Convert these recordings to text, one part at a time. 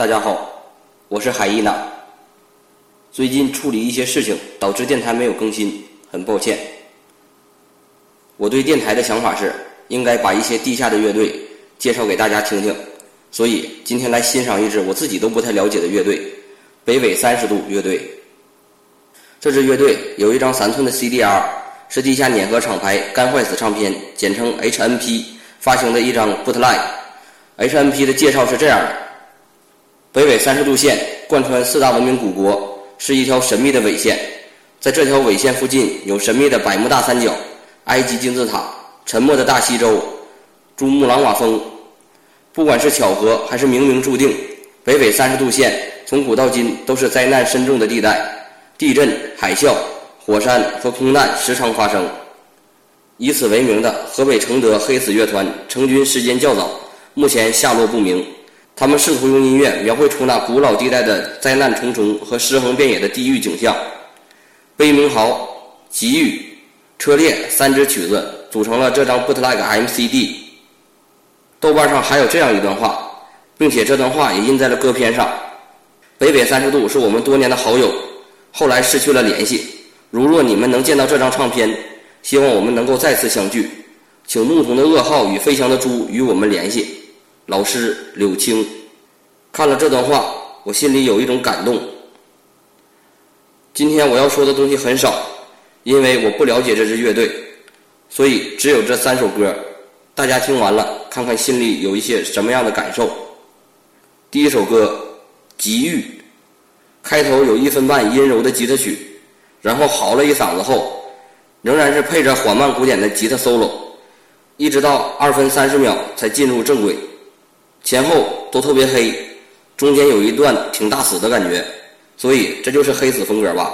大家好，我是海一娜。最近处理一些事情，导致电台没有更新，很抱歉。我对电台的想法是，应该把一些地下的乐队介绍给大家听听，所以今天来欣赏一支我自己都不太了解的乐队——北纬三十度乐队。这支乐队有一张三寸的 CDR，是地下碾核厂牌干坏死唱片（简称 HNP） 发行的一张 bootleg。HNP 的介绍是这样的：北纬三十度线贯穿四大文明古国。是一条神秘的纬线，在这条纬线附近有神秘的百慕大三角、埃及金字塔、沉默的大西洲、珠穆朗玛峰。不管是巧合还是冥冥注定，北纬三十度线从古到今都是灾难深重的地带，地震、海啸、火山和空难时常发生。以此为名的河北承德黑死乐团成军时间较早，目前下落不明。他们试图用音乐描绘出那古老地带的灾难重重和尸横遍野的地狱景象。悲鸣号、急雨、车裂三支曲子组成了这张 bootleg MCD。豆瓣上还有这样一段话，并且这段话也印在了歌片上。北纬三十度是我们多年的好友，后来失去了联系。如若你们能见到这张唱片，希望我们能够再次相聚。请牧童的噩耗与飞翔的猪与我们联系。老师柳青，看了这段话，我心里有一种感动。今天我要说的东西很少，因为我不了解这支乐队，所以只有这三首歌。大家听完了，看看心里有一些什么样的感受。第一首歌《急遇》，开头有一分半阴柔的吉他曲，然后嚎了一嗓子后，仍然是配着缓慢古典的吉他 solo，一直到二分三十秒才进入正轨。前后都特别黑，中间有一段挺大死的感觉，所以这就是黑死风格吧。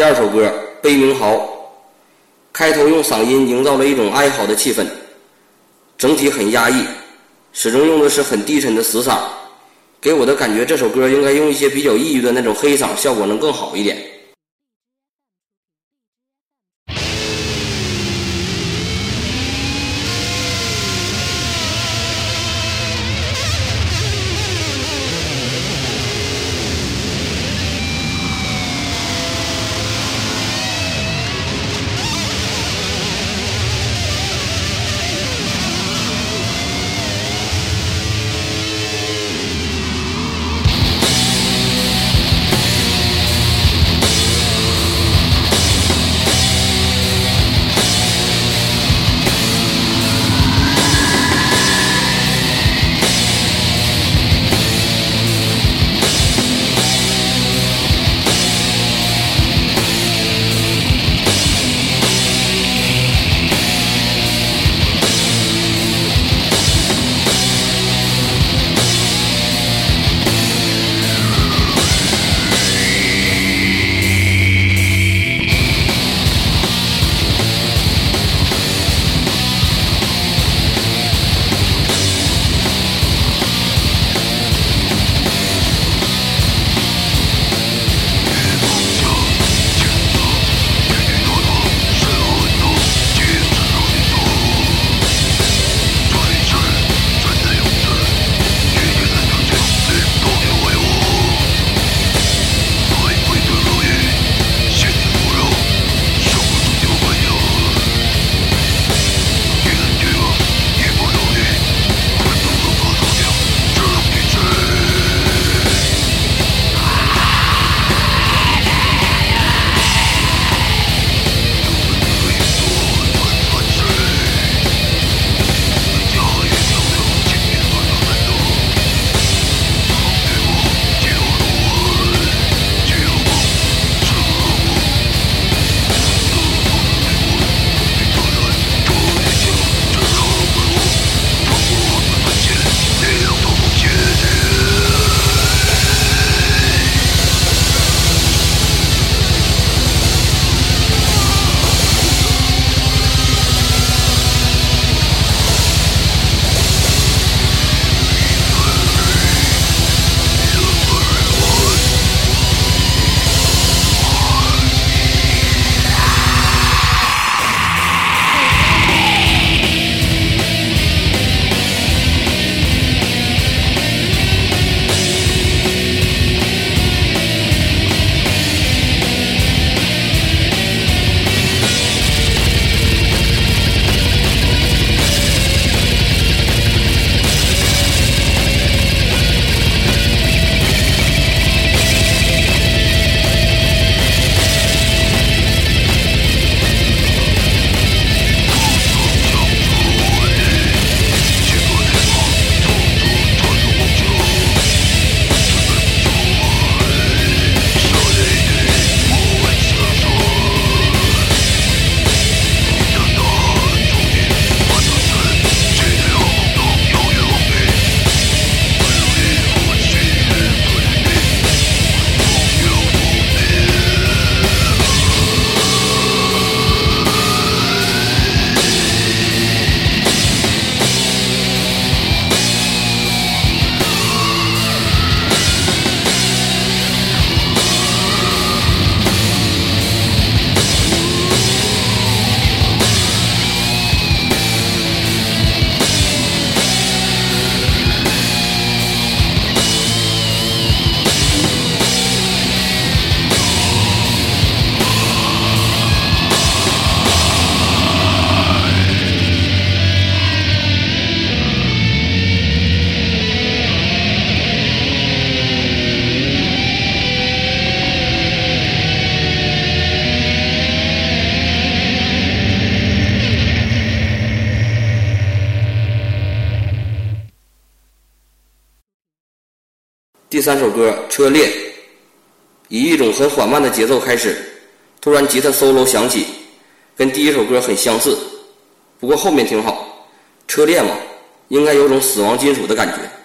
第二首歌《悲鸣嚎》，开头用嗓音营造了一种哀嚎的气氛，整体很压抑，始终用的是很低沉的死嗓，给我的感觉这首歌应该用一些比较抑郁的那种黑嗓，效果能更好一点。第三首歌《车裂》，以一种很缓慢的节奏开始，突然吉他 solo 响起，跟第一首歌很相似，不过后面挺好。车裂嘛，应该有种死亡金属的感觉。